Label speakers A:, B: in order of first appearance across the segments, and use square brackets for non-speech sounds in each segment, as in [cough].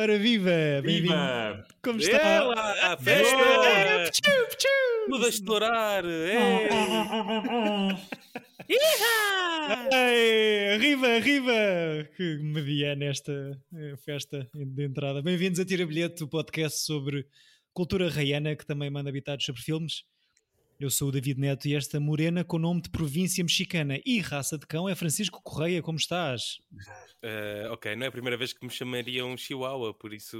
A: Ora viva! Bem-vindo!
B: Viva!
A: Como está?
C: Ela, a festa!
A: É, pchu, pchu.
C: Tudo a! É. [laughs]
A: Ei, arriba, arriba! Que mediana esta eh, festa de entrada. Bem-vindos a Tira Bilhete, o podcast sobre cultura raiana que também manda habitados sobre filmes. Eu sou o David Neto e esta morena com nome de província mexicana e raça de cão é Francisco Correia. Como estás?
C: Eh, ok, não é a primeira vez que me chamariam Chihuahua, por isso.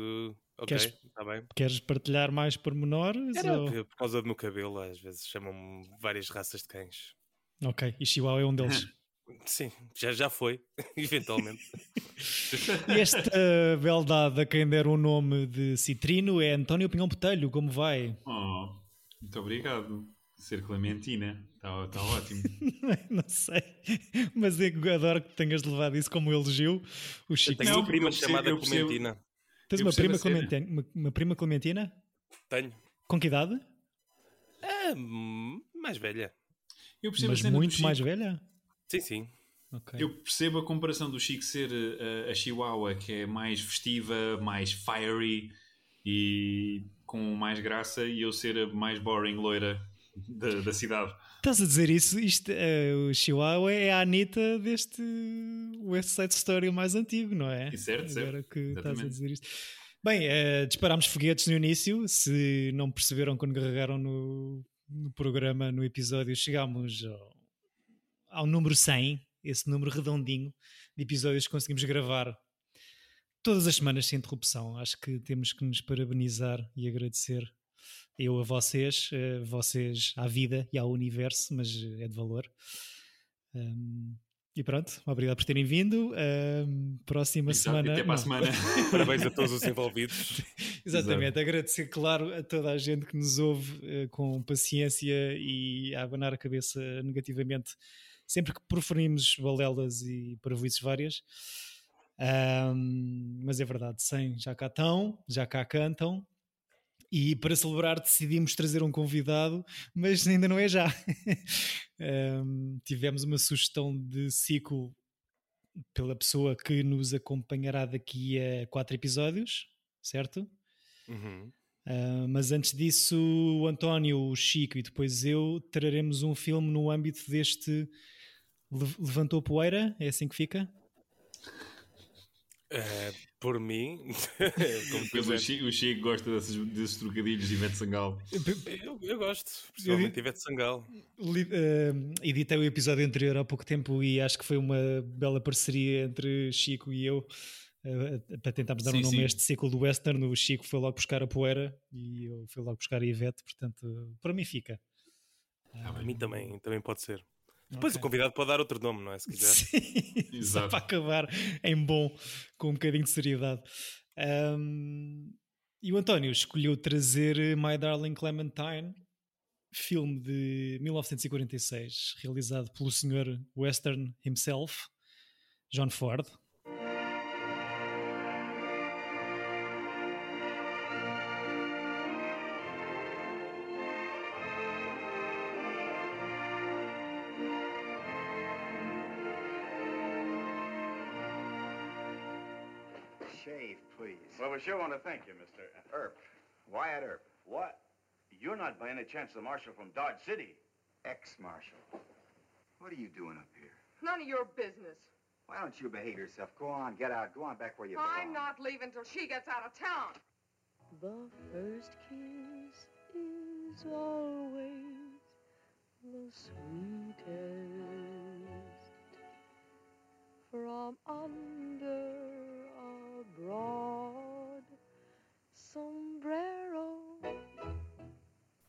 C: Ok,
A: Queres-
C: está bem.
A: Queres partilhar mais pormenores?
C: Era
A: ou-
C: por causa do meu cabelo, às vezes chamam-me várias raças de cães.
A: Ok, e Chihuahua é um deles. [laughs]
C: Sim, já, já foi, [laughs] eventualmente.
A: Esta beldade a quem der o nome de Citrino é António Pinhão Botelho. Como vai?
B: Oh, muito obrigado. Ser Clementina. Está tá ótimo. [laughs]
A: Não sei, mas eu adoro que tenhas levado isso como elogio. O
C: Eu
A: Chico.
C: tenho
B: Não,
C: uma prima
B: eu
C: chamada
B: eu percebo.
C: Clementina.
A: Tens
B: eu
A: uma prima,
B: a.
A: Clementina, uma, uma prima Clementina?
C: Tenho.
A: Com que idade?
C: Ah, hum, mais velha.
B: Eu percebo
A: Mas
B: a
A: muito mais velha?
C: Sim, sim.
A: Ok.
B: Eu percebo a comparação do Chico ser uh, a Chihuahua, que é mais festiva, mais fiery e com mais graça, e eu ser a mais boring loira da, da cidade.
A: Estás a dizer isso? Isto, eh, o Chihuahua é a Anitta deste West Side Story mais antigo, não é?
B: E certo, certo.
A: Agora que estás a
B: Exatamente.
A: dizer isto. Bem, eh, disparámos foguetes no início. Se não perceberam quando carregaram no, no programa, no episódio, chegámos ao, ao número 100, esse número redondinho de episódios que conseguimos gravar todas as semanas sem interrupção. Acho que temos que nos parabenizar e agradecer. Eu a vocês, eh, vocês à vida e ao universo, mas eh, é de valor. Um, e pronto, obrigado por terem vindo. Um, próxima
B: Exato,
A: semana.
B: Até para a semana. [laughs]
C: Parabéns a todos os envolvidos. [laughs]
A: Exatamente, agradecer, claro, a toda a gente que nos ouve eh, com paciência e a abanar a cabeça negativamente sempre que proferimos balelas e parvoices várias. Ahm, mas é verdade, 100 já cá estão, já cá cantam. E para celebrar decidimos trazer um convidado, mas ainda não é já. [laughs] Ahm, tivemos uma sugestão de ciclo pela pessoa que nos acompanhará daqui a quatro episódios, certo?
C: Uhum.
A: Ah, mas antes disso, o António, o Chico e depois eu traremos um filme no âmbito deste Le- Levantou Poeira, é assim que fica?
C: Eh, por mim, [laughs]
B: o. Chico, o Chico gosta desses, desses trocadilhos de Ivete Sangal.
C: Eu, eu gosto, principalmente Ivete Sangal.
A: Li- ah, editei o episódio anterior há pouco tempo e acho que foi uma bela parceria entre Chico e eu ah, para tentarmos dar um
B: Sim,
A: nome a
B: sim.
A: este ciclo do western. O Chico foi logo buscar a poeira e eu fui logo buscar a Ivete, portanto, para mim fica.
C: Para mim também, também pode ser. Depois
A: Ok.
C: o convidado pode dar outro nome, não é? Se quiser. [laughs]
A: Sim, [laughs] só para acabar em bom, com um bocadinho de seriedade. Ahm, e o António escolheu trazer My Darling Clementine, filme de 1946, realizado pelo senhor Western himself, John Ford.
D: Shave, please.
E: Well, we sure want to thank you, Mr.
D: Earp. Wyatt Earp.
E: What? You're not by any chance the marshal from Dodge City?
D: Ex-marshal. What are you doing up here?
F: None of your business.
D: Why don't you behave yourself? Go on, get out. Go on back where you belong.
F: I'm not leaving till she gets out of town.
G: The first kiss is always the sweetest from under a broad sombrero.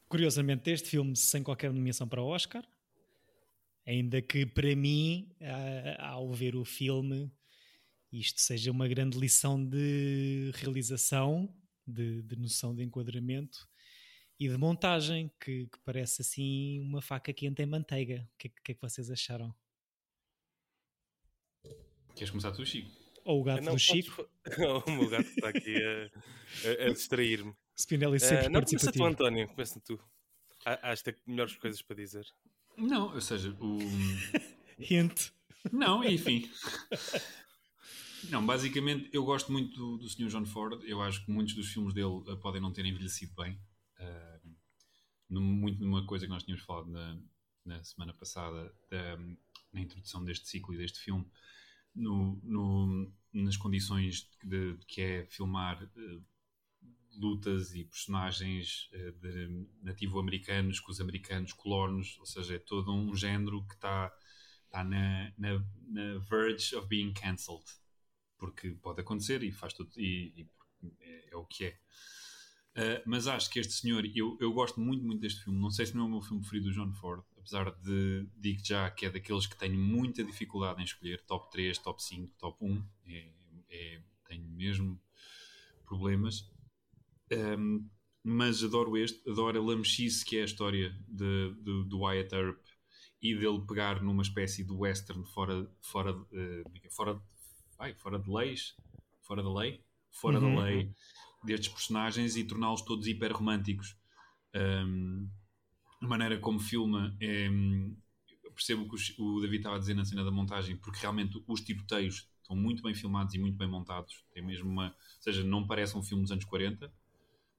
A: Curiosamente, este filme sem qualquer nomeação para o Oscar, ainda que para mim, ao ver o filme, isto seja uma grande lição de realização, de, de noção de enquadramento e de montagem, que, que parece assim uma faca quente em manteiga. O que, é que é que vocês acharam?
B: Queres começar tu, Chico?
A: Ou o gato
C: Não,
A: do
C: podes
A: Chico,
C: fa- [laughs] o meu gato está aqui a, a- a distrair-me.
A: Spinelli sempre
C: Eh, não, começa tu. António. Começa tu. Acho que tem melhores coisas para dizer.
B: Não, ou seja, o. [laughs]
A: Hint.
B: Não, enfim. Não, basicamente eu gosto muito do, do Sr. John Ford. Eu acho que muitos dos filmes dele eh, podem não ter envelhecido bem. Ah, num- muito numa coisa que nós tínhamos falado na, na semana passada, da- na introdução deste ciclo e deste filme, no, no- nas condições de, de que é filmar eh, lutas e personagens eh, de nativo-americanos com os americanos colonos, ou seja, é todo um género que está está na, na, na verge of being cancelled porque pode acontecer e faz tudo e, e é, é o que é. Uh, mas acho que este senhor eu, eu gosto muito muito deste filme. Não sei se não é o meu filme preferido do John Ford apesar de digo já que é daqueles que tenho muita dificuldade em escolher top 3, top 5, top 1 é, é- tenho mesmo problemas Um, mas adoro este, adoro a lamechice que é a história de, de- do Wyatt Earp e dele pegar numa espécie de western fora, fora, é? fora, ai, fora de leis, fora da lei, fora
A: Uhum.
B: da lei destes personagens e torná-los todos hiper românticos. Um, a maneira como filma é, percebo o que o David estava a dizer na cena da montagem, porque realmente os tiroteios estão muito bem filmados e muito bem montados. Tem mesmo uma, ou seja, não parece um filme dos anos 40,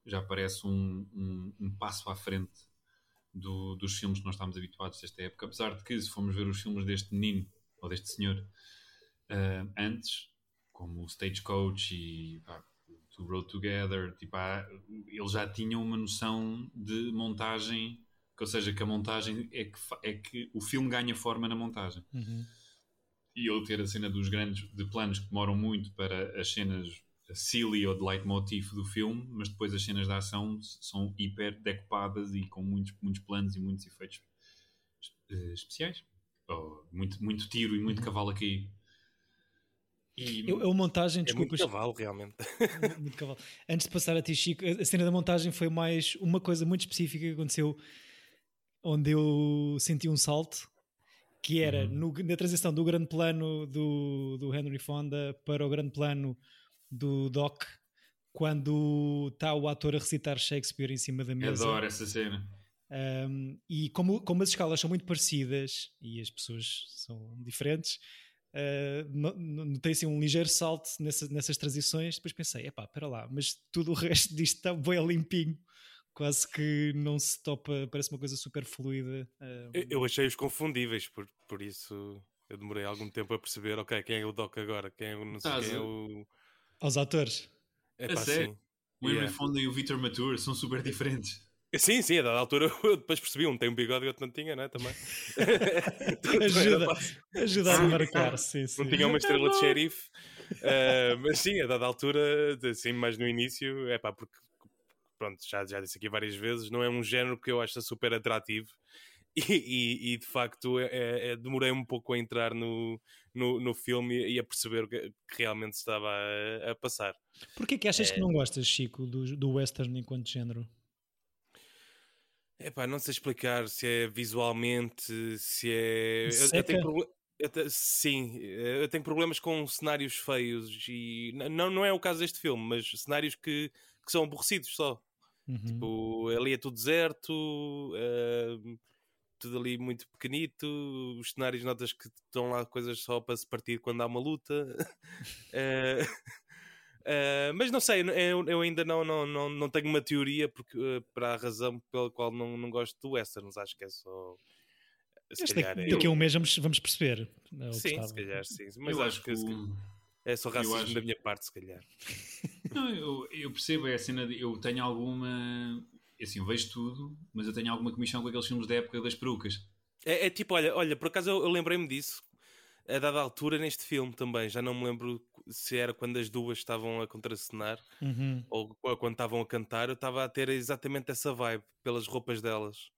B: já parece um, um, um passo à frente do- dos filmes que nós estamos habituados desta época. Apesar de que, se formos ver os filmes deste menino ou deste senhor ah, antes, como o Stagecoach e pá, To Road Together, tipo, há- eles já tinham uma noção de montagem, que, ou seja, que a montagem é que, é que o filme ganha forma na montagem
A: Uhum.
B: e ele ter a cena dos grandes de planos que demoram muito para as cenas silly ou de leitmotiv do filme, mas depois as cenas de ação são hiper decopadas e com muitos, muitos planos e muitos efeitos eh, especiais. Oh, muito, muito tiro e muito cavalo a cair. E,
A: Eu, a montagem,
C: É muito cavalo, realmente.
A: muito cavalo. Antes de passar a ti, Chico, a cena da montagem foi mais uma coisa muito específica que aconteceu onde eu senti um salto, que era no- na transição do grande plano do, do Henry Fonda para o grande plano do Doc, quando está o ator a recitar Shakespeare em cima da mesa.
B: adoro essa cena.
A: Um, e como, como as escalas são muito parecidas e as pessoas são diferentes, uh, no- notei assim um ligeiro salto nessa- nessas transições. Depois pensei, epá, espera lá, mas tudo o resto disto está bem limpinho. Quase que não se topa, parece uma coisa super fluida.
C: Eu, eu achei-os confundíveis, por, por isso eu demorei algum tempo a perceber, ok, quem é o Doc agora? Quem é o não sei quem é o.
A: Aos atores.
C: É
B: A
C: pá,
B: sério?
C: sim.
B: O Henry
C: Yeah.
B: Fonda e o Victor Mature são super diferentes.
C: Sim, sim, a dada altura [laughs] eu depois percebi, um tem um bigode e outro não tinha, não é? Também. [laughs]
A: Ajuda, ajuda a marcar, sim, sim.
C: Não tinha uma estrela de [laughs] xerife. Ah, mas sim, a dada altura, assim, mais no início, é pá, porque pronto, já, já disse aqui várias vezes, não é um género que eu acho super atrativo. [laughs] E, e- e, de facto é, é- demorei um pouco a entrar no, no, no filme e a perceber o que, que realmente estava a, a passar.
A: Porquê que achas
C: É.
A: que não gostas, Chico, do, do western enquanto género?
C: Epá, não sei explicar se é visualmente, se é. Eu, eu tenho proble- eu te- Sim, eu tenho problemas com cenários feios e não, não é o caso deste filme, mas cenários que, que são aborrecidos só.
A: Uhum.
C: Tipo, ali é tudo deserto, eh, tudo ali muito pequenito. Os cenários, notas que estão lá coisas só para se partir quando há uma luta. Eh, [laughs] eh, mas não sei, eu, eu ainda não, não, não, não tenho uma teoria porque, eh, para a razão pela qual não, não gosto do westerns. Acho que é só. Se
A: Este
C: calhar
A: daqui,
C: é-
A: daqui a um mês vamos, vamos perceber. é que
C: Sim, se calhar sim. Mas
B: eu
C: acho que se
B: o-
C: calhar é só racismo
B: acho-
C: da minha parte, se calhar. [laughs]
B: Não, eu, eu percebo, é a cena de, eu tenho alguma. Assim, eu vejo tudo, mas eu tenho alguma comissão com aqueles filmes da época das perucas.
C: É, é tipo, olha, olha, por acaso eu, eu lembrei-me disso a dada altura neste filme também. Já não me lembro se era quando as duas estavam a contracenar
A: Uhum.
C: ou ou quando estavam a cantar. Eu estava a ter exatamente essa vibe pelas roupas delas,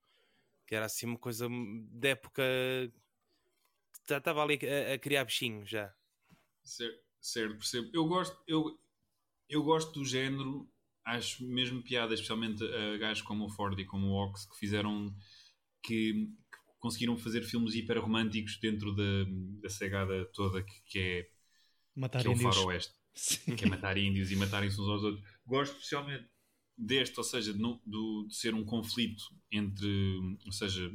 C: que era assim uma coisa de época. Já estava ali a, a criar bichinho já.
B: Certo, certo, percebo. Eu gosto, eu, eu gosto do género, acho mesmo piada, especialmente a gajos como o Ford e como o Ox, que fizeram que, que conseguiram fazer filmes hiper românticos dentro da, da cegada toda que, que é,
A: Matar
B: que é o
A: índios.
B: faroeste.
A: Sim.
B: que é matar índios e matarem-se uns aos outros. Gosto especialmente deste, ou seja, de, não- do- de ser um conflito entre, ou seja,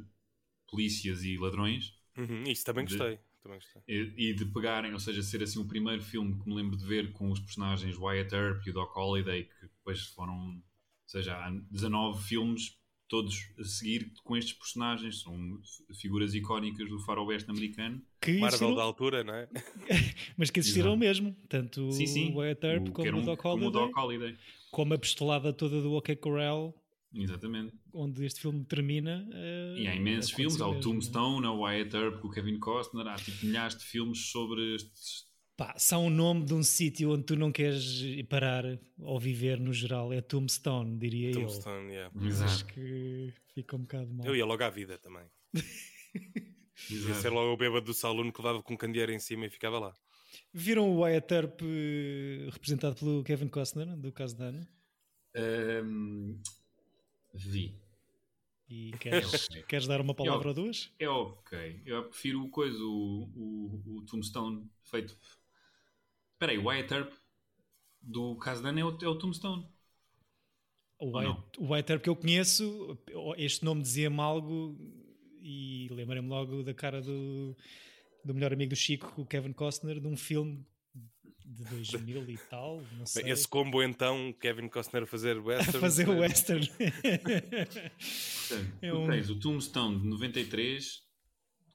B: polícias e ladrões.
C: Uhum, isso também
B: De-
C: gostei. Também gostei.
B: E, e de pegarem, ou seja, ser assim o primeiro filme que me lembro de ver com os personagens Wyatt Earp e o Doc Holliday, que depois foram, ou seja, há 19 filmes todos a seguir com estes personagens, são figuras icónicas do faroeste americano.
A: Que
C: Marvel
A: existiram,
C: da altura, não é? [laughs]
A: mas que existiram
B: Exato.
A: mesmo. Tanto
B: sim, sim.
A: o Wyatt Earp
B: O-
A: como,
B: era
A: o
B: um-
A: Doc
B: como o
A: Holliday,
B: Doc Holliday.
A: como a pistolada toda do OK Corral,
B: Exatamente.
A: onde este filme termina. eh,
B: E há imensos
A: aconteceu
B: filmes, há o
A: mesmo,
B: Tombstone, há o Wyatt Earp com o Kevin Costner, há tipo milhares de filmes sobre estes.
A: Pá, há um nome de um sítio onde tu não queres parar ou viver no geral, é Tombstone, diria eu.
C: Tombstone, yeah.
A: Acho que fica um bocado mal.
C: Eu ia logo à vida também. [laughs] Ia ser logo o bêbado do saloon que levava com um candeeiro em cima e ficava lá.
A: Viram o Wyatt Earp eh, representado pelo Kevin Costner, do caso da Ana?
B: Ahm, vi.
A: E queres,
B: ok.
A: queres dar uma palavra ou duas?
B: É ok. Eu prefiro o coisa, o, o, o Tombstone feito. Espera aí, o Wyatt Earp do caso da Ana é o, é o Tombstone.
A: O Wyatt, o Wyatt Earp que eu conheço, este nome dizia-me algo e lembrei-me logo da cara do, do melhor amigo do Chico, o Kevin Costner, de um filme de 2000 e tal, não sei.
C: Esse combo então, Kevin Costner a fazer
A: a [laughs]
C: western.
A: fazer o western.
B: Portanto,
A: É um-
B: tens o Tombstone de 93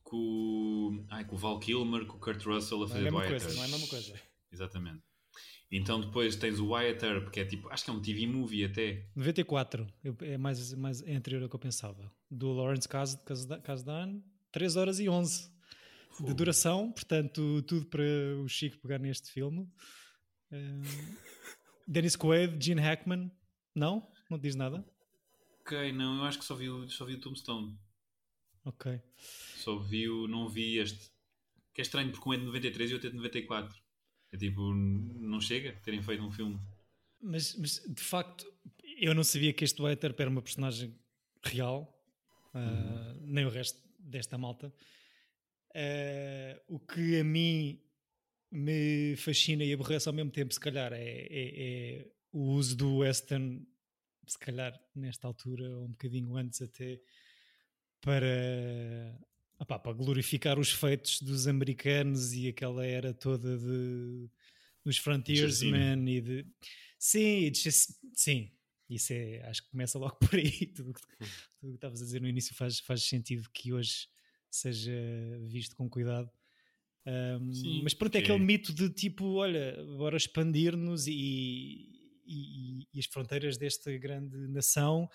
B: com, o- ai, com o Val Kilmer, com o Kurt Russell a
A: Não é a
B: fazer
A: mesma
B: Wyatt
A: coisa, não é a mesma coisa.
B: Exatamente. Então depois tens o Wyatt Earp, que é tipo, acho que é um TV movie até.
A: 94, eu- é mais, mais é anterior ao que eu pensava. Do Lawrence Kasdan, Kasdan 3 horas e 11 de duração, portanto, tudo para o Chico pegar neste filme. Um, Dennis Quaid, Gene Hackman, não? Não diz nada?
B: Ok, não, eu acho que só vi, o- só vi o Tombstone.
A: Ok.
B: Só vi o, não vi este. Que é estranho porque um é de 93 e outro é de 94. É tipo, não chega terem feito um filme.
A: Mas, mas, de facto, eu não sabia que este Wyatt Earp era uma personagem real, ah, nem o resto desta malta. Ah, o que a mim me fascina e aborrece ao mesmo tempo, se calhar, é, é- é o uso do western, se calhar nesta altura, ou um bocadinho antes até, para, opá, para glorificar os feitos dos americanos e aquela era toda de dos frontiersmen e de sim, just- sim, isso é, acho que começa logo [laughs] por aí. Tudo o que tudo o que estavas a dizer no início faz, faz sentido que hoje seja visto com cuidado. Um,
B: Sim,
A: mas pronto, é aquele mito de tipo, olha, bora expandir-nos e, e- e as fronteiras desta grande nação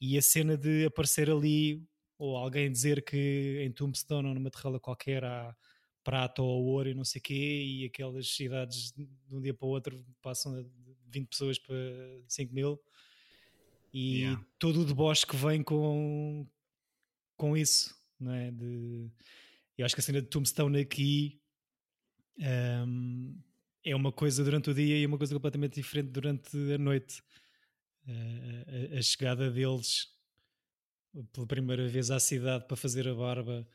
A: e a cena de aparecer ali ou alguém dizer que em Tombstone ou numa terrela qualquer há prata ou ouro e não sei o quê e aquelas cidades de um dia para o outro passam de 20 pessoas para 5 mil e
B: Yeah.
A: todo o deboche que vem com, com isso, não é? De, eu acho que a cena de Tombstone aqui hum, é uma coisa durante o dia e uma coisa completamente diferente durante a noite. Eh, a, a chegada deles pela primeira vez à cidade para fazer a barba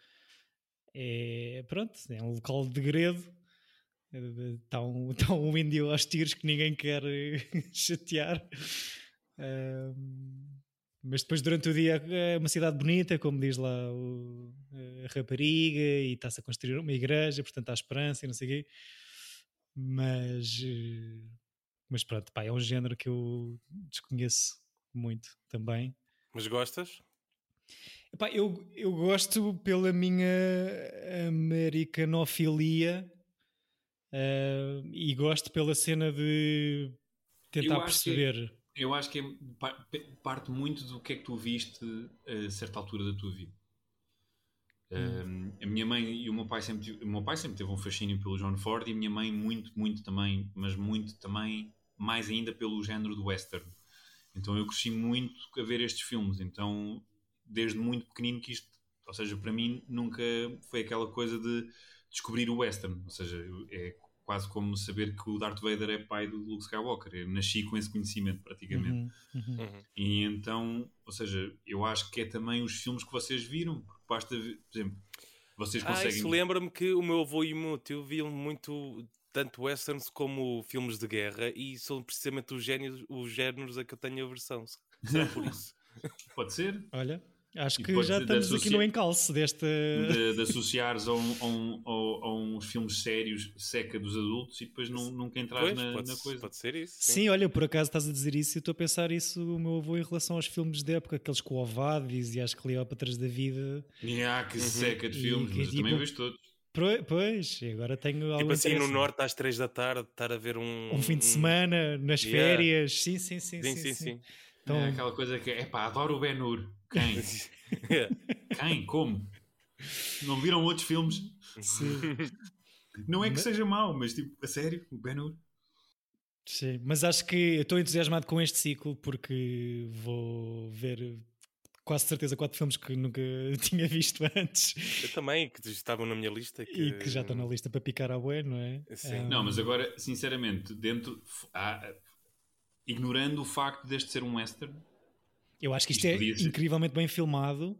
A: é pronto, é um local de degredo. Está um, [laughs] um índio aos tiros que ninguém quer [laughs] chatear. Ahm, mas depois durante o dia é uma cidade bonita, como diz lá o- a rapariga, e está-se a construir uma igreja, portanto há esperança e não sei o quê. Mas, eh, mas pronto, pá, é um género que eu desconheço muito também.
C: Mas gostas?
A: Epá, eu, eu gosto pela minha americanofilia eh, e gosto pela cena de tentar
B: acho que-
A: perceber.
B: Eu acho que é, pa- parte muito do que é que tu viste a certa altura da tua vida. Um, a minha mãe e o meu pai sempre o meu pai sempre teve um fascínio pelo John Ford e a minha mãe muito, muito também, mas muito também, mais ainda pelo género do western. Então eu cresci muito a ver estes filmes. Então, desde muito pequenino que isto, ou seja, para mim nunca foi aquela coisa de descobrir o western. Ou seja, é quase como saber que o Darth Vader é pai do Luke Skywalker. Eu nasci com esse conhecimento praticamente.
A: Uhum, uhum.
C: Uhum.
B: E então, ou seja, eu acho que é também os filmes que vocês viram. Porque basta ver, por exemplo, vocês
C: Ah,
B: conseguem.
C: isso lembra-me que o meu avô e o meu tio viam muito tanto westerns como filmes de guerra e são precisamente os géneros, os géneros a que eu tenho aversão. Será por [laughs] isso?
B: Pode ser?
A: Olha, Acho
B: E
A: que já estamos aqui no encalço desta.
B: de, de [laughs] associares a, um- a um- a- uns filmes sérios seca dos adultos e depois nu- nunca entrar
C: Pois,
B: na,
C: pode,
B: na coisa.
C: pode ser isso.
A: Sim. olha, por acaso estás a dizer isso e eu estou a pensar isso o meu avô em relação aos filmes de época, aqueles com o Ovadis e as Cleópatras da vida.
B: E há que seca de
A: E
B: filmes,
A: que
B: mas
A: tipo-
B: também vejo todos.
A: Pois, e agora tenho
C: Tipo assim, no norte às 3 da tarde, estar a ver um.
A: Um fim de semana, nas
C: Yeah.
A: férias. Sim, sim, sim.
C: Sim, sim, sim.
A: Então,
B: É aquela coisa que é pá, adoro o Ben Hur. Quem?
C: Yeah. [laughs]
B: Quem? Como? Não viram outros filmes?
A: sim,
B: Não é que seja mau, mas tipo, a sério, o Ben Hur.
A: sim. Mas acho que eu estou entusiasmado com este ciclo porque vou ver quase certeza quatro filmes que nunca [laughs] tinha visto antes
C: Eu também, que estavam na minha lista. Que...
A: e que já estão na lista para picar à bué, não é?
C: Sim.
A: Ah,
B: Não, mas agora, sinceramente, dentro. há- ignorando o facto deste ser um western,
A: Eu acho que isto,
B: Isto
A: é incrivelmente bem filmado.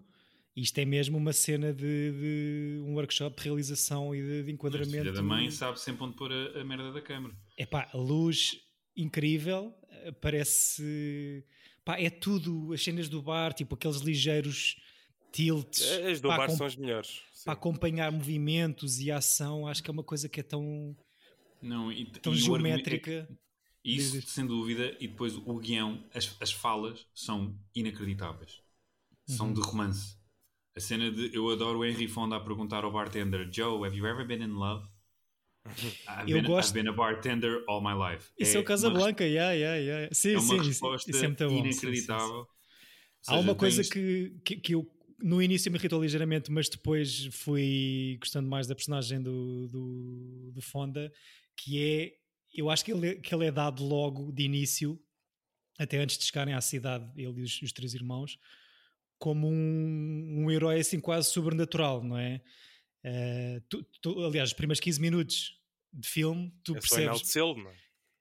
A: Isto é mesmo uma cena de, de um workshop de realização e de, de
B: a filha
A: enquadramento.
B: da mãe sabe sempre onde pôr a, a merda da câmara.
A: Epá, a luz incrível, eh, parece. Pá, é tudo, as cenas do bar, tipo aqueles ligeiros tilts
C: As do
A: para,
C: bar são as melhores. sim.
A: para acompanhar movimentos e ação. Acho que é uma coisa que é tão,
B: Não, e,
A: tão
B: e o argumento-
A: geométrica.
B: Isso,
A: diz.
B: sem dúvida, e depois o guião, as, as falas são inacreditáveis. São
A: Uhum.
B: de romance. A cena de. Eu adoro o Henry Fonda a perguntar ao bartender: Joe, have you ever been in love? [laughs] I've,
A: Eu
B: been,
A: gosto-
B: I've been a bartender all my life.
A: Isso é, o
B: uma
A: Casablanca, yeah, yeah, yeah. Sim,
B: É uma
A: sim,
B: resposta
A: isso é muito bom. sim, sim, sim.
B: inacreditável. Ou
A: Há
B: seja,
A: uma coisa
B: tens-
A: que, que, que eu no início me irritou ligeiramente, mas depois fui gostando mais da personagem do, do, do Fonda, que é, eu acho que ele, que ele é dado logo de início, até antes de chegarem à cidade, ele e os, os três irmãos, como um, um herói assim quase sobrenatural, não é? Eh, tu- tu- aliás, os primeiros 15 minutos de filme, tu
C: É só
A: percebes
C: enaltecê-lo, não é?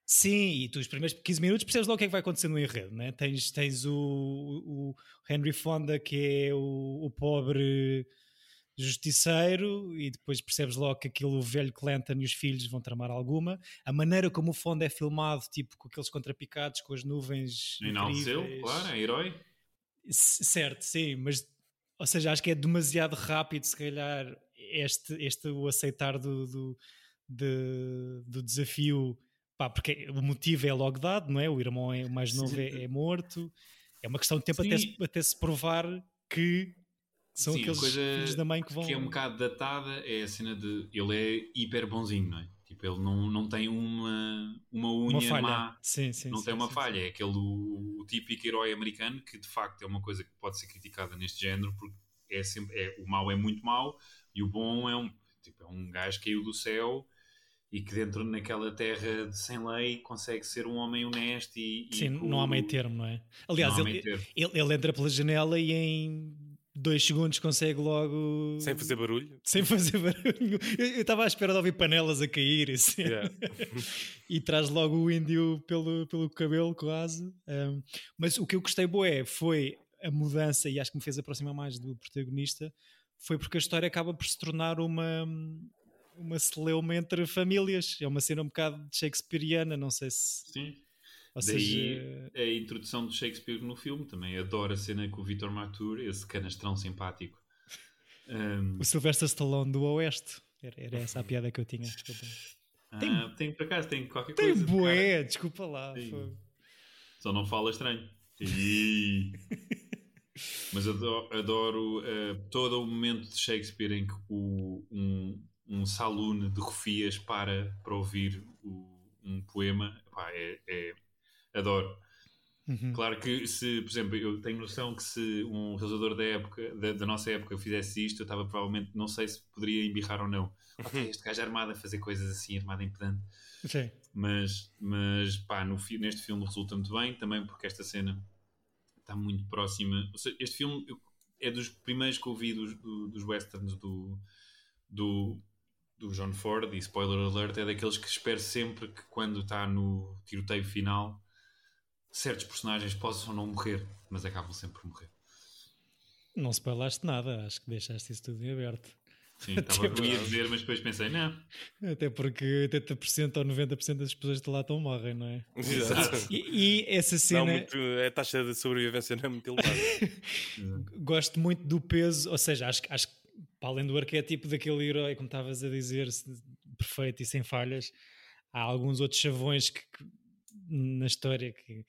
A: Sim, e tu os primeiros 15 minutos percebes logo o que é que vai acontecer no enredo, né? Tens, tens o, o Henry Fonda, que é o, o pobre justiceiro, e depois percebes logo que aquilo, o velho Clanton e os filhos vão tramar alguma. A maneira como o Fonda é filmado, tipo com aqueles contrapicados, com as nuvens.
B: Enalteceu, claro, é herói.
A: C- Certo, sim, mas ou seja, acho que é demasiado rápido, se calhar, este, este o aceitar do, do, de- do desafio, pá, porque o motivo é logo dado, não é? O irmão é, o mais novo é, é morto, é uma questão de tempo até se, até se provar que são
B: Sim,
A: aqueles filhos da mãe que vão.
B: que é um bocado datada é a cena de ele é hiper bonzinho, não é? Tipo, ele não, não tem uma, uma unha
A: uma falha.
B: má,
A: Sim, sim,
B: não
A: sim,
B: tem uma falha. É aquele o, o típico herói americano que de facto é uma coisa que pode ser criticada neste género porque é sempre, é, o mau é muito mau e o bom é um, tipo, é um gajo que caiu do céu e que dentro naquela terra de sem lei consegue ser um homem honesto e, e
A: Sim,
B: com-
A: não há meio termo, não é? Aliás,
B: não
A: ele, ele, ele entra pela janela e em dois segundos consegue logo.
C: Sem fazer barulho.
A: Sem fazer barulho. Eu estava à espera de ouvir panelas a cair assim.
C: Yeah. [laughs]
A: e traz logo o índio pelo, pelo cabelo, quase. Um, mas o que eu gostei, boé, foi a mudança, e acho que me fez aproximar mais do protagonista, foi porque a história acaba por se tornar uma. Uma celeuma entre famílias, é uma cena um bocado shakespeariana, não sei se.
B: Sim.
A: Ou
B: Daí
A: seja,
B: a introdução de Shakespeare no filme também. Adoro a cena com o Vitor Matur, esse canastrão simpático. Um,
A: o Sylvester Stallone do Oeste. Era, era essa a [laughs] piada que eu tinha. Desculpa. Tem-
B: ah, tem por acaso, tem qualquer
A: Tem
B: coisa.
A: bué, desculpa lá.
B: Só não fala estranho. Ih. [laughs] Mas adoro, adoro, eh, todo o momento de Shakespeare em que o, um, um saloon de Rofias para para ouvir o- um poema. Epá, é, é- adoro.
A: Uhum.
B: Claro que se, por exemplo, eu tenho noção que se um realizador da época, da, da nossa época, fizesse isto, eu estava provavelmente, não sei se poderia embirrar ou não. Ok, este gajo é armado a fazer coisas assim, armado em pedante.
A: Sim.
B: Mas, mas pá, no, neste filme resulta muito bem, também porque esta cena está muito próxima. Ou seja, este filme eu- é dos primeiros que eu vi dos, do- dos westerns do, do, do John Ford, e spoiler alert, é daqueles que espero sempre que quando está no tiroteio final certos personagens possam não morrer, mas acabam sempre por morrer.
A: Não spoilaste nada, acho que deixaste isso tudo em aberto.
B: Sim, [laughs] estava eu ia dizer, mas depois pensei, não.
A: Até porque 80% ou 90% das pessoas de lá estão morrem, não é?
C: Exato.
A: E, e essa
C: Não,
A: cena.
C: muito, a taxa de sobrevivência não é muito elevada. [laughs]
A: gosto muito do peso, ou seja, acho, que- acho que para além do arquétipo daquele herói, como estavas a dizer, perfeito e sem falhas, há alguns outros chavões que, que- na história que,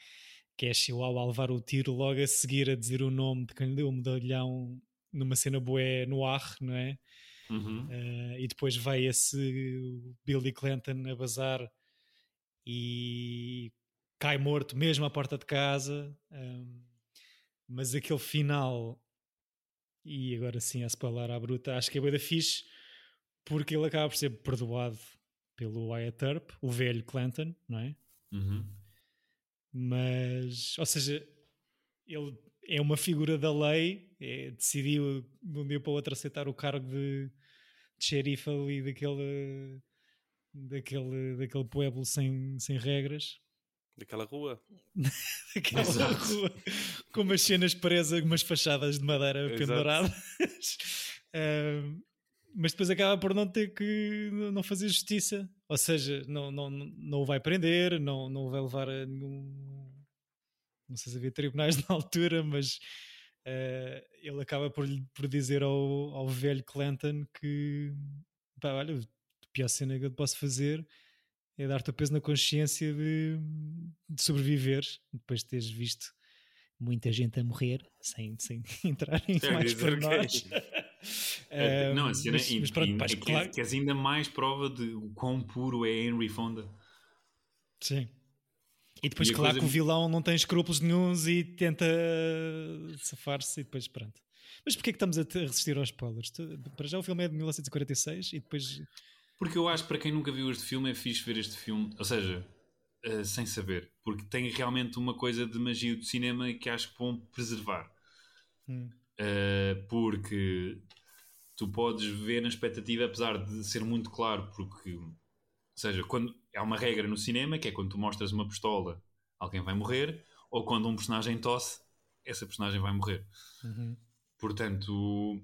A: que é Chihuahua a levar o tiro logo a seguir a dizer o nome de quem lhe deu o medalhão numa cena boé no ar, não é?
B: Uhum.
A: Uh, e depois vai esse Billy Clinton a bazar e cai morto mesmo à porta de casa. um, mas aquele final, e agora sim a spoiler à bruta, acho que é da fixe porque ele acaba por ser perdoado pelo Wyatt Earp, o velho Clinton, não é?
B: Uhum.
A: mas ou seja, ele é uma figura da lei, é, decidiu de um dia para o outro aceitar o cargo de, de xerife ali daquele, daquele, daquele pueblo sem, sem regras,
C: Daquela rua. [laughs]
A: daquela
B: Exato.
A: rua com umas cenas presas, umas fachadas de madeira
C: Exato.
A: penduradas. [laughs] Mas depois acaba por não ter que não fazer justiça, ou seja, não, não, não o vai prender, não, não o vai levar a nenhum. Não sei se havia tribunais [laughs] na altura, mas eh, ele acaba por, por dizer ao, ao velho Clanton que pá, olha, a pior cena que eu posso fazer é dar-te o peso na consciência de, de sobreviver depois de teres visto muita gente a morrer sem, sem [laughs] entrar em mais
C: dizer
A: pormenores.
C: Que-
B: É, não, a cena
A: mas,
B: e-
A: mas pronto,
B: e-
A: pá,
B: e
A: claro-
B: queres, queres ainda mais prova de o quão puro é Henry Fonda.
A: Sim. E depois,
B: E
A: claro
B: coisa-
A: que o vilão não tem escrúpulos nenhuns e tenta safar-se e depois pronto. Mas porquê é que estamos a resistir aos spoilers? Para já o filme é de 1946 e depois.
B: Porque eu acho que para quem nunca viu este filme é fixe ver este filme, ou seja, eh, sem saber, porque tem realmente uma coisa de magia do cinema que acho que vão preservar.
A: Hum.
B: Eh, porque tu podes ver na expectativa, apesar de ser muito claro, porque, ou seja, quando há uma regra no cinema que é quando tu mostras uma pistola, alguém vai morrer, ou quando um personagem tosse, essa personagem vai morrer.
A: Uhum.
B: Portanto,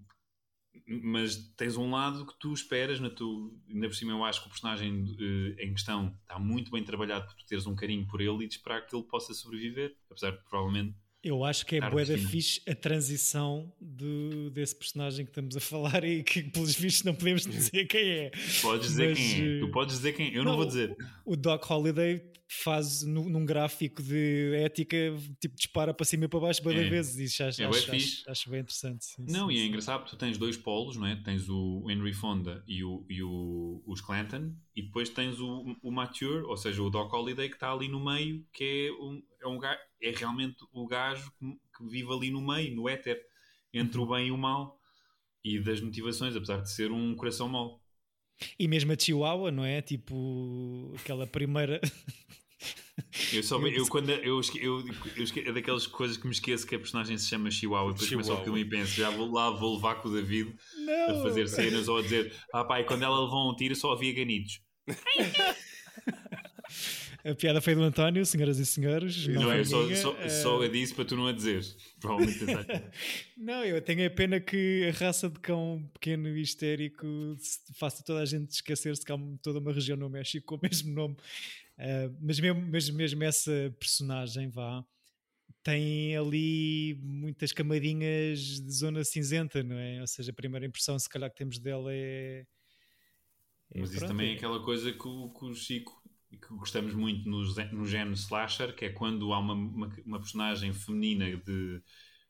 B: mas tens um lado que tu esperas, na tu, ainda por cima eu acho que o personagem eh, em questão está muito bem trabalhado para tu teres um carinho por ele e de esperar que ele possa sobreviver, apesar de provavelmente
A: Eu acho que é
B: Tarde
A: bué da
B: fina.
A: fixe a transição do, desse personagem que estamos a falar [laughs] e que pelos vistos não podemos dizer quem é.
B: podes dizer
A: Mas,
B: quem é. Tu podes dizer quem é. Eu não,
A: não,
B: vou dizer.
A: O Doc Holliday faz nu- num gráfico de ética, tipo, dispara para cima e para baixo bué
B: É.
A: vezes. E isso acho,
B: É
A: acho,
B: fixe.
A: acho, acho bem interessante. sim,
B: Não,
A: sim,
B: e é
A: sim.
B: engraçado porque tu tens dois polos, não é? Tens o Henry Fonda e, o, e o, os Clanton, e depois tens o, o Mature, ou seja, o Doc Holliday, que está ali no meio, que é, um, é, um é realmente o gajo que, que vive ali no meio, no éter, entre o bem e o mal, e das motivações, apesar de ser um coração mau.
A: E mesmo a Chihuahua, não é? Tipo, aquela primeira.
B: Eu, só,
A: Eu
B: quando eu, eu, eu é daquelas coisas que me esqueço que a personagem se chama Chihuahua e depois começo o
C: Chihuahua.
B: filme e penso, já vou lá, vou levar com o David
A: Não!
B: a fazer cenas ou a dizer, ah pá, e quando ela levou um tiro só havia ganitos. [laughs]
A: A piada foi do António, senhoras e senhores. Não,
B: Não,
A: foi
B: é só,
A: minha.
B: só,
A: Eh,
B: só a disse para tu não a dizeres. Provavelmente. [laughs]
A: Não, eu tenho a pena que a raça de cão pequeno e histérico faça toda a gente esquecer-se que há toda uma região no México com o mesmo nome. Eh, mas mesmo, mesmo, mesmo essa personagem, vá, tem ali muitas camadinhas de zona cinzenta, não é? Ou seja, a primeira impressão, se calhar, que temos dela é. é,
B: Mas isso
A: pronto,
B: também é
A: é-
B: aquela coisa que o, que o Chico e que gostamos muito no, no género slasher, que é quando há uma, uma, uma personagem feminina de,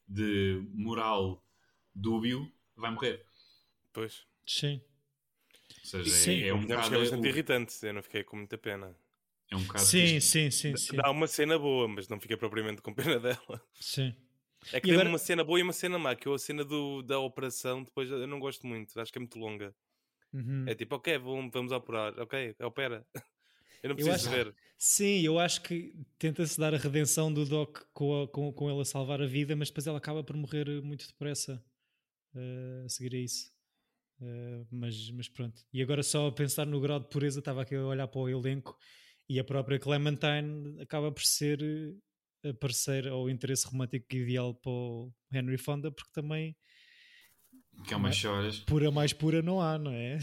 B: de moral dúbio, vai morrer.
C: Pois.
A: Sim.
B: Ou seja,
A: Sim.
B: é, é um bocado.
C: ficar bastante irritante. Eu não fiquei com muita pena.
B: É um bocado
A: Sim, sim, sim, sim.
C: Dá uma cena boa, mas não fiquei propriamente com pena [laughs] dela.
A: sim.
C: É que
A: E
C: tem
A: agora-
C: uma cena boa e uma cena má, que eu a cena do, da operação depois eu não gosto muito, acho que é muito longa.
A: Uhum.
C: É tipo, ok, vamos, vamos operar, ok, opera. Eu não
A: Eu
C: preciso
A: acho-
C: ver.
A: Sim, eu acho que tenta-se dar a redenção do Doc com, a- com, com ele a salvar a vida, mas depois ela acaba por morrer muito depressa eh, a seguir a isso. Eh, mas, mas pronto. E agora só a pensar no grau de pureza, estava aqui a olhar para o elenco e a própria Clementine acaba por ser eh, a parceira ou o interesse romântico ideal para o Henry Fonda, porque também
B: Que é umas choras.
A: Pura mais pura não há, não é?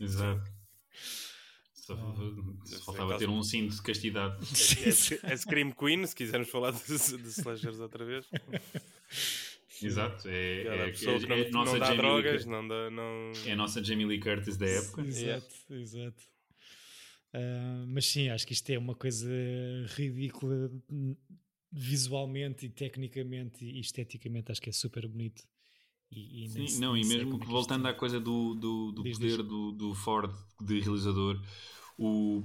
B: Exato. [laughs] Só,
A: Ah.
B: só faltava ter um cinto de castidade.
C: É, é Scream Queen, se quisermos falar de, de slashers outra vez. [laughs]
B: Exato. É,
C: Aquela
B: é,
C: pessoa que não,
B: é, a nossa
C: não dá
B: Jamie Lee
C: drogas,
B: Cur-
C: não dá. Não...
B: é a nossa Jamie Lee Curtis da época.
A: Exato, exato. Ah, mas sim, acho que isto é uma coisa ridícula visualmente e tecnicamente e esteticamente. Acho que é super bonito. E, e
B: Sim, não, e mesmo
A: é
B: voltando à coisa do, do, do
A: Diz,
B: poder
A: diz.
B: do, do Ford de realizador, o,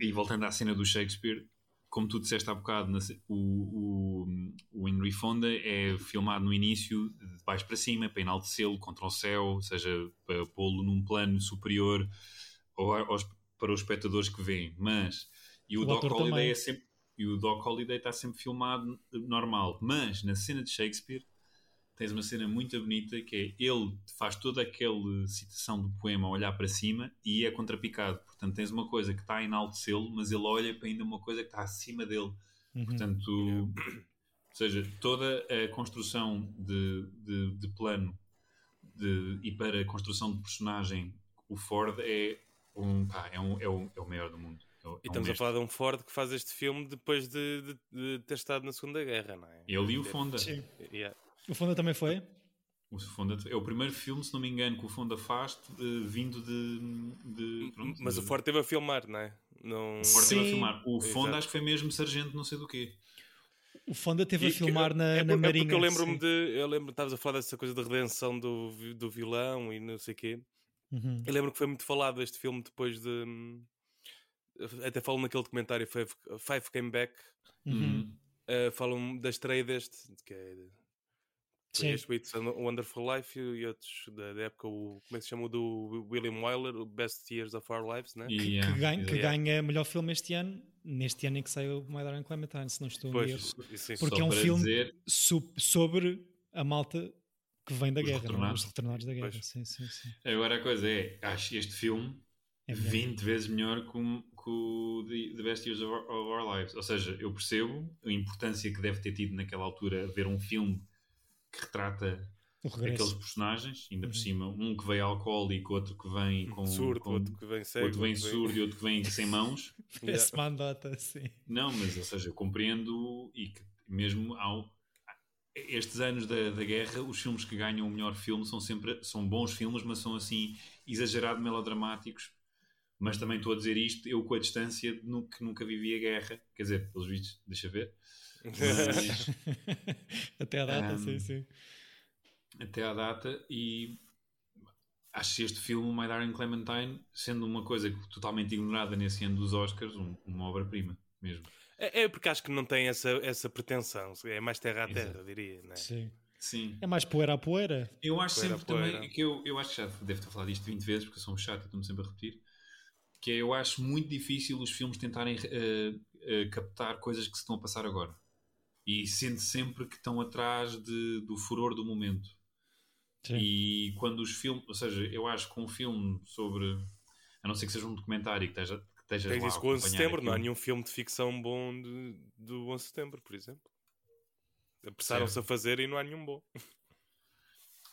B: e voltando à cena do Shakespeare, como tu disseste há bocado, o, o, o Henry Fonda é filmado no início de baixo para cima, para enaltecê-lo contra o céu, ou seja, para pô-lo num plano superior aos, para os espectadores que veem. Mas, e o,
A: O
B: Doc Holliday
A: também.
B: é sempre. E o Doc Holliday está sempre filmado normal, mas na cena de Shakespeare tens uma cena muito bonita que é ele faz toda aquela citação do poema a olhar para cima e é contrapicado. Portanto, tens uma coisa que está a enaltecê-lo, mas ele olha para ainda uma coisa que está acima dele.
A: Uhum.
B: Portanto, ou seja, toda a construção de, de, de plano de- e para a construção de personagem, o Ford é um, pá, é, um, é, o, é o maior do mundo. É é
C: E
B: um
C: estamos a
B: mestre.
C: falar de um Ford que faz este filme depois de, de- de ter estado na Segunda Guerra, não é?
B: Ele e o Fonda.
A: Sim.
C: Yeah.
A: O Fonda também foi?
B: O Fonda é o primeiro filme, se não me engano, que o Fonda faz vindo de. de pronto,
C: Mas
B: de-
C: o Ford esteve a filmar, não é? Não...
B: o Ford esteve a
A: Sim.
B: filmar. O Fonda
C: Exato.
B: acho que foi mesmo sargento, não sei do quê.
A: O Fonda teve
C: E
A: a
C: que-
A: filmar na,
C: é,
A: na
C: por- é
A: Marinha.
C: porque eu lembro-me
A: sim.
C: de. Eu lembro, estavas a falar dessa coisa de redenção do, do vilão e não sei o quê.
A: Uhum.
C: Eu lembro que foi muito falado este filme depois de. hum, Até falam naquele documentário Five, Five Came Back.
A: Uhum.
C: uh, falam da estreia deste, que é
A: Sim.
C: este It's a Wonderful Life e, outros da, da época, o, como é que se chama? O do William Wyler, o Best Years of Our Lives, né?
A: Que,
B: yeah,
A: que ganha, que
B: exato.
A: ganha melhor filme este ano, neste ano em que saiu o My Darling Clementine, se não estou
C: Pois,
A: erro.
C: isso, isso.
A: Porque é um filme
B: dizer-
A: so- sobre a malta que vem da
B: Os
A: guerra, não é?
B: retornados.
A: os retornados da guerra.
C: Pois.
A: Sim, sim, sim.
B: Agora a coisa é, acho este filme
A: É melhor.
B: 20 vezes melhor que o, que o The, The Best Years of Our, of Our Lives. Ou seja, eu percebo a importância que deve ter tido naquela altura ver um filme que retrata aqueles personagens, ainda por
A: Uhum.
B: cima, um que veio alcoólico, outro que vem com.
C: surdo,
B: com-
C: outro que vem cego.
B: outro vem surdo e outro que vem sem [laughs] mãos.
A: Parece uma andota, sim.
B: Não, mas ou seja, eu compreendo e que mesmo ao, estes anos da, da guerra, os filmes que ganham o melhor filme são sempre são bons filmes, mas são assim exagerado melodramáticos. Mas também estou a dizer isto, eu com a distância de que nunca vivi a guerra, quer dizer, pelos vistos, deixa ver, mas [laughs]
A: Até a data,
B: Um,
A: sim, sim.
B: até à data e acho este filme, My Darling Clementine, sendo uma coisa totalmente ignorada nesse ano dos Oscars, um- uma obra-prima mesmo.
C: É, é porque acho que não tem essa, essa pretensão, é mais terra a terra,
B: Exato.
C: diria, né?
A: sim.
B: Sim.
A: É mais poeira a poeira.
B: Eu acho
C: Poeira,
B: sempre
C: poeira.
B: também que eu, eu acho que já devo ter falado isto 20 vezes porque eu sou um chato e estou-me sempre a repetir. Que é, eu acho muito difícil os filmes tentarem eh, eh, captar coisas que se estão a passar agora e sente sempre que estão atrás de- do furor do momento.
A: Sim.
B: E quando os filmes, ou seja, eu acho que um filme sobre, a não ser que seja um documentário que esteja, que esteja
C: Tens
B: lá
C: isso com o 11 de setembro, não há
B: aquilo.
C: nenhum filme de ficção bom de, do 11 de setembro, por exemplo. Apressaram-se a fazer e não há nenhum bom.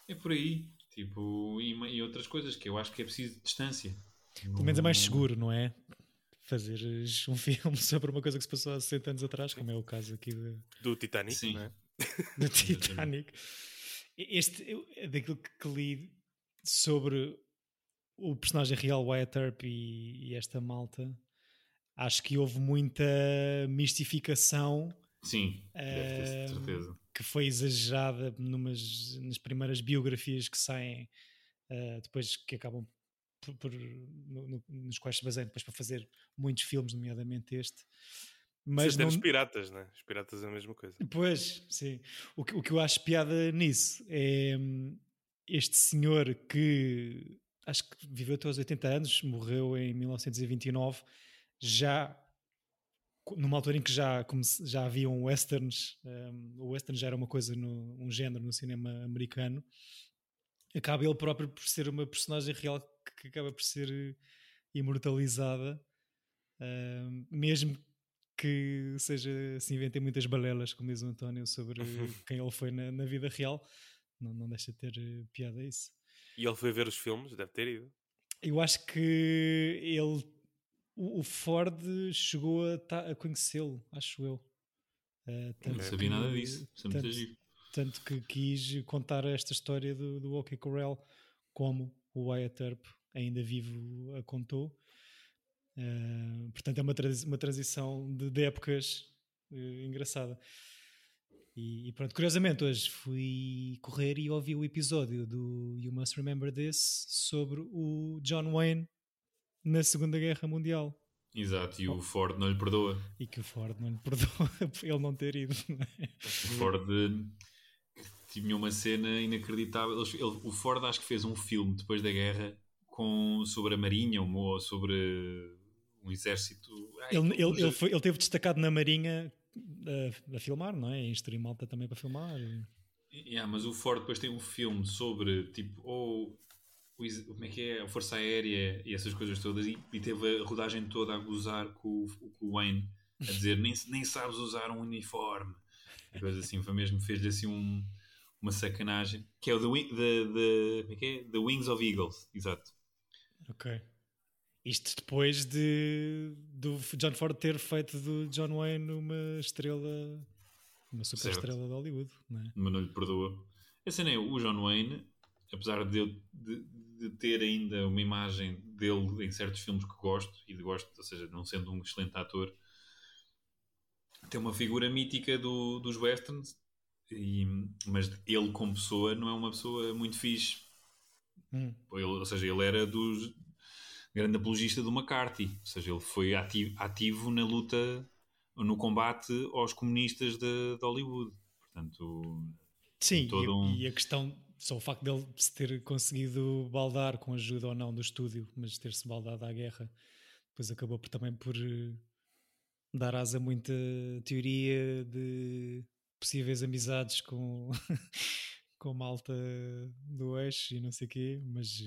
B: É por aí, tipo, e, e outras coisas que eu acho que é preciso distância.
A: Pelo menos é mais seguro, não é? Fazeres um [laughs] filme sobre uma coisa que se passou há 60 anos atrás, como é o caso aqui de-
C: Do Titanic,
B: Sim.
C: não é? [laughs]
A: do Titanic. Este, eu- é daquilo que, li sobre o personagem real Wyatt Earp e, e esta malta, acho que houve muita mistificação
B: Sim, deve ter
A: Ehm,
B: certeza.
A: que foi exagerada numas, nas primeiras biografias que saem eh, depois que acabam por, por- no- no- nos quais se baseiam depois para fazer muitos filmes, nomeadamente este.
C: Mas
A: não,
C: os piratas, né? Os piratas é a mesma coisa.
A: Pois, sim. O que, o que eu acho piada nisso é hum, este senhor que acho que viveu até aos 80 anos, morreu em 1929, já numa altura em que já, como já haviam westerns, hum, o western já era uma coisa, no, um género no cinema americano, acaba ele próprio por ser uma personagem real que, acaba por ser eh, imortalizada, hum, mesmo que seja se inventem muitas balelas, como diz o António, sobre [laughs] quem ele foi na, na vida real. Não, não deixa de ter eh, piada isso.
C: E ele foi ver os filmes, deve ter ido.
A: Eu acho que ele, o o Ford chegou a, a conhecê-lo, acho eu. Eh,
B: Não sabia
A: que-
B: nada disso. Isso é muito
A: tanto-. Tanto que quis contar esta história do, do OK Corral como o Wyatt Earp ainda vivo a contou. Eh, portanto, é uma, uma transição de, de épocas eh, engraçada. E, e pronto, curiosamente, hoje fui correr e ouvi o episódio do You Must Remember This sobre o John Wayne na Segunda Guerra Mundial.
B: Exato,
A: Oh.
B: e o Ford não lhe perdoa.
A: E que o Ford não lhe perdoa [laughs] por ele não ter ido. não é?
B: O Ford tinha uma cena inacreditável. Ele- o Ford acho que fez um filme depois da guerra com, sobre a Marinha ou sobre um exército. Ai,
A: Ele, ele, ele, foi, ele teve destacado na Marinha a, a filmar, não é? Em instruir malta também para filmar.
B: Yeah, mas o Ford depois tem um filme sobre tipo ou o ex- como é que é a Força Aérea e essas coisas todas e, e teve a rodagem toda a gozar com, o- com o Wayne a dizer nem, nem sabes usar um uniforme e coisas assim, foi mesmo, fez-lhe assim um, uma sacanagem que é o The, the, the, é é? The Wings of Eagles, exato
A: Ok. Isto depois de do John Ford ter feito do John Wayne uma estrela, uma super
B: Certo.
A: estrela de Hollywood, não é?
B: mas não lhe perdoa. Esse nem o John Wayne, apesar de, eu, de, de ter ainda uma imagem dele em certos filmes que gosto, e de gosto, ou seja, não sendo um excelente ator, tem uma figura mítica do, dos westerns, e, mas ele como pessoa não é uma pessoa muito fixe.
A: Hum.
B: Ele- ou seja, ele era dos grande apologista do McCarthy, ou seja, ele foi ativo, ativo na luta, no combate aos comunistas de, de Hollywood. Portanto,
A: Sim, e,
B: um-
A: e a questão, só o facto dele se ter conseguido baldar com ajuda ou não do estúdio, mas ter-se baldado à guerra, depois acabou por, também por eh, dar asa a muita teoria de possíveis amizades com, [laughs] com malta do eixo e não sei o quê, mas,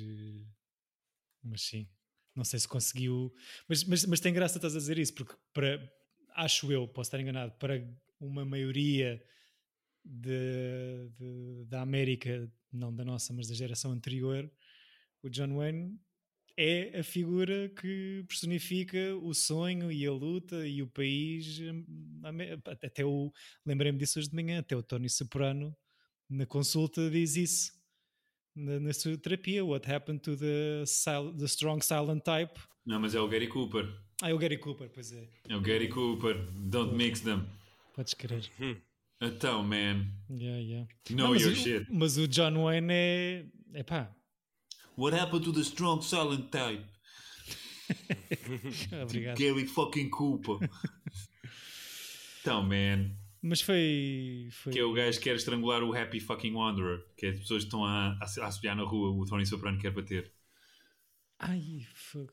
A: mas sim, não sei se conseguiu. Mas, mas, mas tem graça estás a dizer isso, porque para, acho eu, posso estar enganado, para uma maioria de, de- da América, não da nossa, mas da geração anterior, o John Wayne é a figura que personifica o sonho e a luta e o país. hum, Até o lembrei-me disso hoje de manhã, até o Tony Soprano na consulta diz isso na, na sua terapia. What happened to the, sil- the strong silent type?
B: Não, mas é o Gary Cooper.
A: Ah, é o Gary Cooper, pois é.
B: É o Gary Cooper. Don't mix them.
A: Podes querer.
B: Então, man.
A: Yeah, yeah.
B: Know
A: Não, mas,
B: your
A: o,
B: shit.
A: mas o John Wayne é. É pá.
B: What happened to the strong silent type? [laughs]
A: Obrigado.
B: Gary fucking Cooper. então, man.
A: Mas foi. foi...
B: Que é o gajo que quer estrangular o Happy fucking Wanderer. Que é as pessoas que estão a, a, na rua. O Tony Soprano quer bater.
A: Ai, fogo.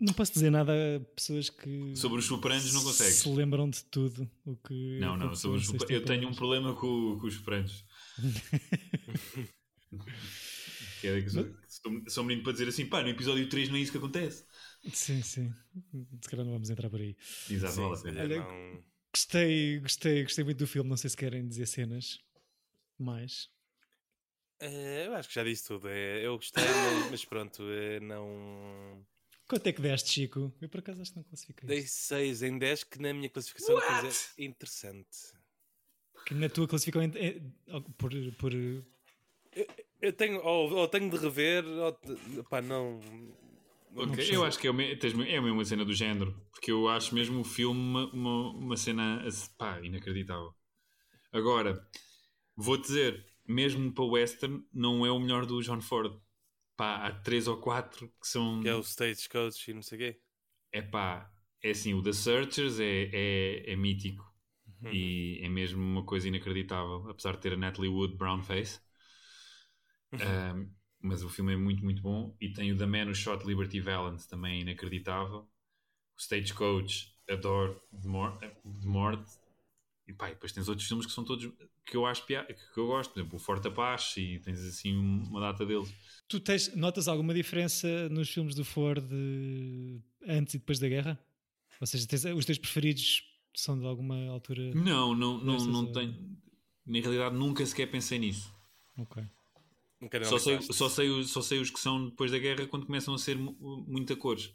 A: Não posso dizer nada a pessoas que.
B: Sobre os sopranos não consegues.
A: Se lembram de tudo. O que
B: Não, não. Sobre os Eu tenho um problema com, com os sopranos. [laughs] que é que sou, sou, menino para dizer assim, pá, no episódio 3 não é isso que acontece.
A: Sim, sim. Se calhar não vamos entrar por aí.
B: Exato,
C: Sim,
B: vale
C: calhar
A: Olha,
C: não-
A: Gostei, gostei, gostei muito do filme. Não sei se querem dizer cenas mais.
C: Eh, eu acho que já disse tudo. É, eu gostei, mas, mas pronto, eh, não.
A: Quanto é que deste, Chico? Eu por acaso acho que não classifiquei.
C: Dei
A: isto.
C: 6 em 10, que na minha classificação é interessante.
A: Que na tua é- por, por.
C: Eu tenho, ou, ou tenho de rever, ou pá, não. não
B: Ok,
C: percebo.
B: Eu acho que é, o me- tens- é mesmo uma cena do género, porque eu acho mesmo o filme uma, uma, uma cena pá, inacreditável. Agora, vou dizer, mesmo para o Western, não é o melhor do John Ford. Pá, há três ou quatro que são.
C: Que é o Stagecoach e não sei o quê.
B: É pá, é assim, o The Searchers é, é, é mítico
C: Uhum.
B: e é mesmo uma coisa inacreditável, apesar de ter a Natalie Wood brown face.
C: Uhum.
B: Um, mas o filme é muito, muito bom. E tem o The Man Who Shot Liberty Valance, também é inacreditável. O Stagecoach, adoro de morte. De morte. E pá, e depois tens outros filmes que são todos que eu acho que eu gosto, por exemplo, o Forte Apache e tens assim uma data deles.
A: Tu tens, notas alguma diferença nos filmes do Ford eh, antes e depois da guerra? Ou seja, tens- os teus preferidos são de alguma altura?
B: Não, não, não, não
A: eh,
B: tenho. Na realidade, nunca sequer pensei nisso.
A: Ok.
C: Um
B: Só sei, só, sei, os- só sei os que são depois da guerra quando começam a ser mu- muita cores.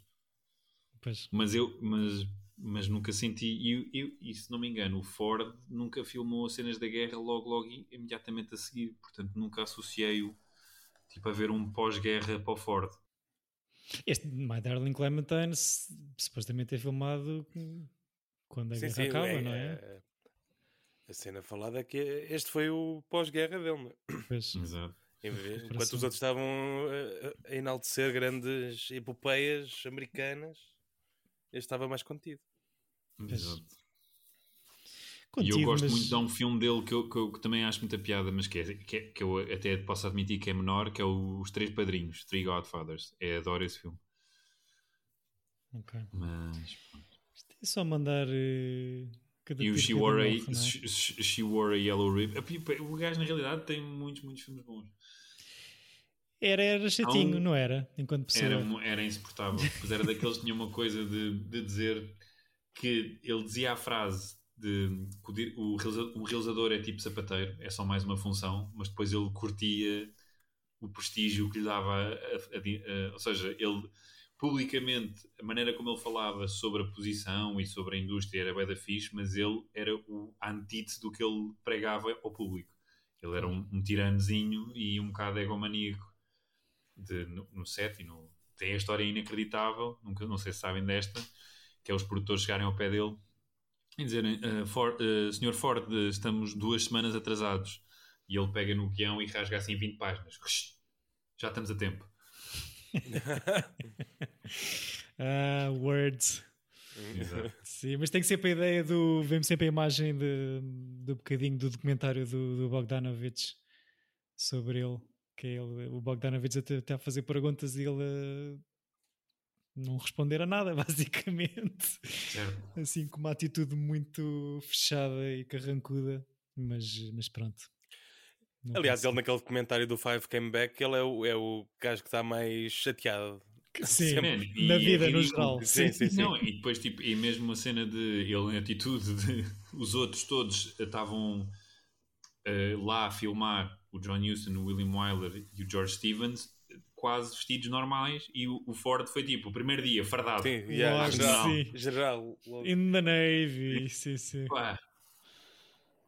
A: Pois.
B: Mas eu mas, mas nunca senti. E, eu- eu- e se não me engano, o Ford nunca filmou cenas da guerra logo, logo imediatamente a seguir. Portanto, nunca associei-o tipo, a ver um pós-guerra para o Ford.
A: Este My Darling Clementine supostamente é filmado quando a
C: Sim,
A: guerra
C: sim,
A: acaba,
C: é-
A: não é?
C: é- A cena falada é que este foi o pós-guerra dele, não é?
A: Pois.
B: Exato. [laughs]
C: Vez- Enquanto os outros estavam a, a enaltecer grandes epopeias americanas, este estava mais contido.
B: Exato. E
A: Contido,
B: eu gosto
A: mas-
B: muito de um filme dele que eu, que eu- que também acho muita piada, mas que, é, que, é- que eu até posso admitir que é menor, que é o- Os Três Padrinhos, Three Godfathers. É, adoro esse filme.
A: Ok.
B: Mas...
A: É só mandar. eh, cada
B: E o
A: tiro
B: She Wore, a,
A: é?
B: She Wore a Yellow Rib. O gajo, na realidade, tem muitos, muitos filmes bons.
A: Era, era chatinho,
B: um-
A: não era? Enquanto pessoa.
B: Era, era insuportável. Pois era daqueles que tinham uma coisa de, de dizer que ele dizia a frase de que o o, realiza- o realizador é tipo sapateiro, é só mais uma função, mas depois ele curtia o prestígio que lhe dava, a- a- a ou seja, ele publicamente, a maneira como ele falava sobre a posição e sobre a indústria era bué da fixe, mas ele era o antítese do que ele pregava ao público. Ele era um, um tiranozinho e um bocado egomaníaco de- no, no set e no, tem a história inacreditável, nunca, não sei se sabem desta, que é os produtores chegarem ao pé dele e dizerem "Ah, Ford, ah, Sr. Ford, estamos duas semanas atrasados. E ele pega no guião e rasga assim 20 páginas. Já estamos a tempo. [laughs]
A: Ah, words.
B: Exato.
A: Sim, mas tem que ser para a ideia do. Vemos sempre a imagem de, do bocadinho do documentário do, do Bogdanovich sobre ele. Que é ele, o Bogdanovich até, até a fazer perguntas e ele a não responder a nada, [laughs] basicamente.
B: Certo.
A: Assim, com uma atitude muito fechada e carrancuda. Mas, mas pronto. Não
C: Aliás, ele naquele documentário do Five Came Back, ele é o, é o gajo que está mais chateado.
A: Sim,
B: e
A: na
B: é
A: vida no
B: ridículo.
A: geral.
C: Sim, sim, sim.
B: Não, e depois, tipo, e mesmo a cena de ele em atitude [laughs] de os outros todos estavam eh, lá a filmar o John Huston, o William Wyler e o George Stevens quase vestidos normais e o, o Ford foi tipo o primeiro dia fardado.
C: Sim, yeah,
A: Logo,
C: geral,
A: sim.
C: geral, logo.
A: In the Navy, sim, sim.
B: Pá,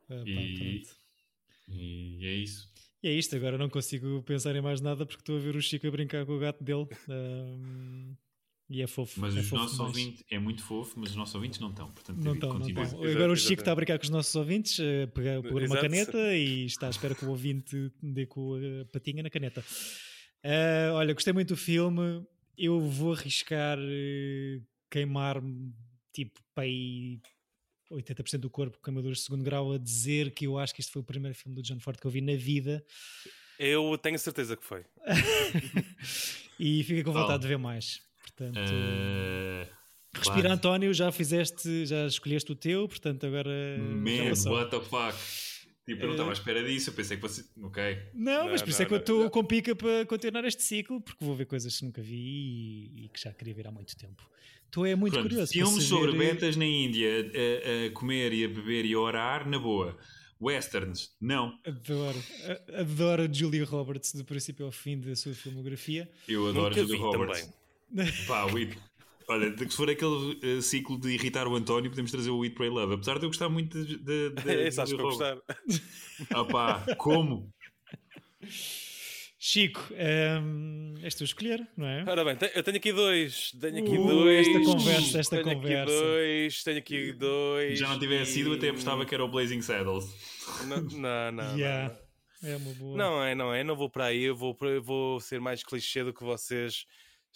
A: Ah, pá,
B: E- e é isso.
A: E é isto, agora não consigo pensar em mais nada porque estou a ver o Chico a brincar com o gato dele. Ahm, [laughs] e é fofo.
B: Mas
A: é
B: os
A: fofo
B: nossos
A: demais.
B: ouvintes é muito fofo, mas os nossos ouvintes não estão. Portanto,
A: Não estão, não estão.
C: Exato,
A: Agora o
C: exato.
A: Chico está a brincar com os nossos ouvintes, a pegar, pôr uma
C: Exato.
A: caneta e está à espera que o ouvinte dê com a patinha na caneta. Ah, olha, gostei muito do filme. Eu vou arriscar eh, queimar-me tipo para aí 80% do corpo com queimaduras de segundo grau a dizer que eu acho que este foi o primeiro filme do John Ford que eu vi na vida
C: Eu tenho certeza que foi. [laughs]
A: e fiquei com vontade
B: Oh.
A: de ver mais. Portanto,
B: Eh,
A: respira
B: claro.
A: António, já fizeste, já escolheste o teu, portanto agora
B: Man, what the fuck? Tipo, eu não
A: Eh,
B: estava à espera disso. Eu pensei que fosse. Ok.
A: Não, mas
C: Não,
A: por isso é que eu estou com pica para continuar este ciclo, porque vou ver coisas que nunca vi e, e que já queria ver há muito tempo. Estou é muito
B: Pronto,
A: curioso.
B: filmes sobre
A: saber-
B: betas na Índia a, a comer e a beber e a orar, na boa. Westerns, não.
A: Adoro, adoro Julia Roberts do princípio ao fim da sua filmografia.
B: Eu adoro
C: Nunca
B: Julia
C: vi
B: Roberts.
C: também.
B: Pá, o It- Olha, de- se for aquele eh, ciclo de irritar o António, podemos trazer o Eat, Pray, Love. Apesar de eu gostar muito de, de, de [laughs]
C: Esse acho que vou
B: Julia
C: gostar.
B: Ah pá, como?
A: Chico, ehm, és tu a escolher, não é?
C: Ora bem, te- eu tenho aqui dois. Tenho aqui
A: Uh,
C: dois.
A: esta conversa, esta
C: tenho
A: conversa.
C: Aqui dois, tenho aqui dois.
B: Já não tivesse sido,
C: e-
B: até apostava que era o Blazing Saddles.
C: Não, não, não.
A: Yeah,
C: não.
A: É uma boa.
C: Não é, não é, não vou para aí, eu vou, eu vou ser mais clichê do que vocês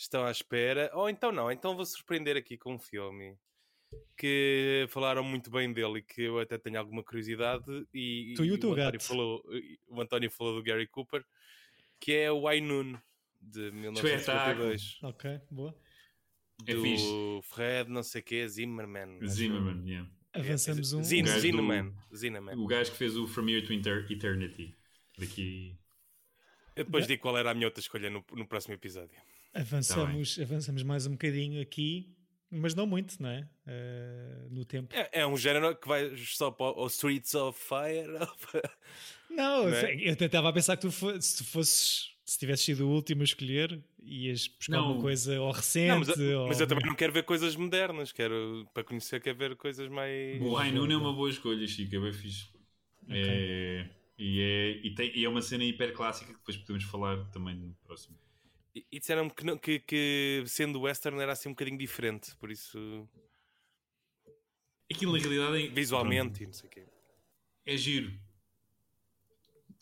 C: estão à espera. Ou então não, então vou surpreender aqui com um filme que falaram muito bem dele e que eu até tenho alguma curiosidade. E,
A: Tu e o teu
C: António
A: gato.
C: Falou, o António falou do Gary Cooper, que é o Ainun de 1952.
A: Ok, boa.
B: É
C: do
B: fixe.
C: Fred, não sei o que, Zimmerman.
B: Zimmerman, yeah.
A: Avançamos um.
C: Zin, Zinneman. Zinneman.
B: O gajo que fez o From Here to Inter- Eternity. Daqui.
C: Eu depois digo qual era a minha outra escolha no, no próximo episódio.
A: Avançamos, avançamos mais um bocadinho aqui, mas não muito, não é? Eh, no tempo.
C: É, é um género que vai só para o Streets of Fire. [laughs]
A: Não,
C: Não é?
A: eu até estava a pensar que tu fo- se tu fosses, se tivesse sido o último a escolher, ias buscar
B: Não.
A: uma coisa ou recente.
C: Não, mas, eu-
A: ou...
C: mas eu também não quero ver coisas modernas, quero para conhecer, quero ver coisas mais.
B: O Rainun é uma boa escolha, Chico, é bem fixe. É, e, é, e, tem, e é uma cena hiper clássica que depois podemos falar também no próximo.
C: E, e disseram-me que, não- que, que sendo western era assim um bocadinho diferente, por isso
B: Aquilo na realidade é,
C: visualmente e não sei o quê.
B: é giro.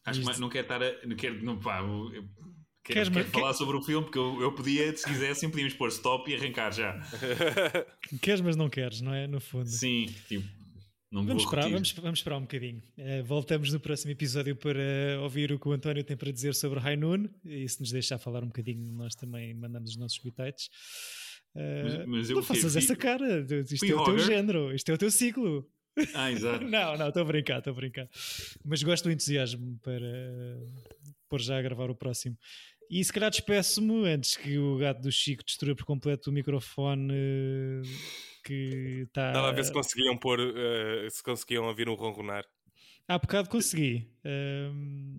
B: Acho que
A: Isto-
B: mais- não quero estar a. Não quero, não, pá, eu- eu quero,
A: Queres-
B: quero
A: quer-
B: falar sobre o filme porque eu, eu podia, se quisessem, podíamos pôr stop e arrancar já.
A: Queres, mas não queres, não é? No fundo.
B: Sim, tipo, não
A: Vamos esperar, vamos, vamos esperar um bocadinho. Eh, voltamos no próximo episódio para ouvir o que o António tem para dizer sobre High Noon. E se nos deixar falar um bocadinho, nós também mandamos os nossos bitites. Eh,
B: Mas- mas
A: não faças essa cara. Isto
B: fui
A: é o teu género, isto é o teu ciclo.
B: Ah, exato. [laughs]
A: Não, não, estou a brincar, estou a brincar. Mas gosto do entusiasmo para pôr já a gravar o próximo. E se calhar despeço-me antes que o gato do Chico destrua por completo o microfone eh, que está.
C: Estava a ver se conseguiam pôr, eh, se conseguiam ouvir um ronronar.
A: Há bocado consegui. Ahm,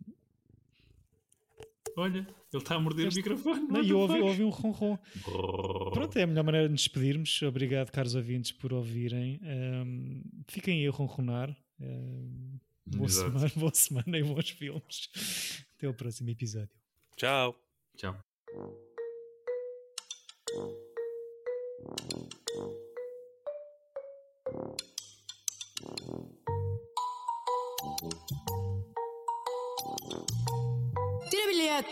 B: Olha, ele está a morder
A: Este-
B: o microfone.
A: não, e eu ouvi, ouvi um ronron. Pronto, é a melhor maneira de nos despedirmos. Obrigado, caros ouvintes, por ouvirem. Ahm, fiquem aí a ronronar. Ahm, boa,
B: Exato.
A: semana, [laughs] boa semana e bons filmes. Até o próximo episódio.
C: Tchau.
B: Tchau.
H: Tira bilhete!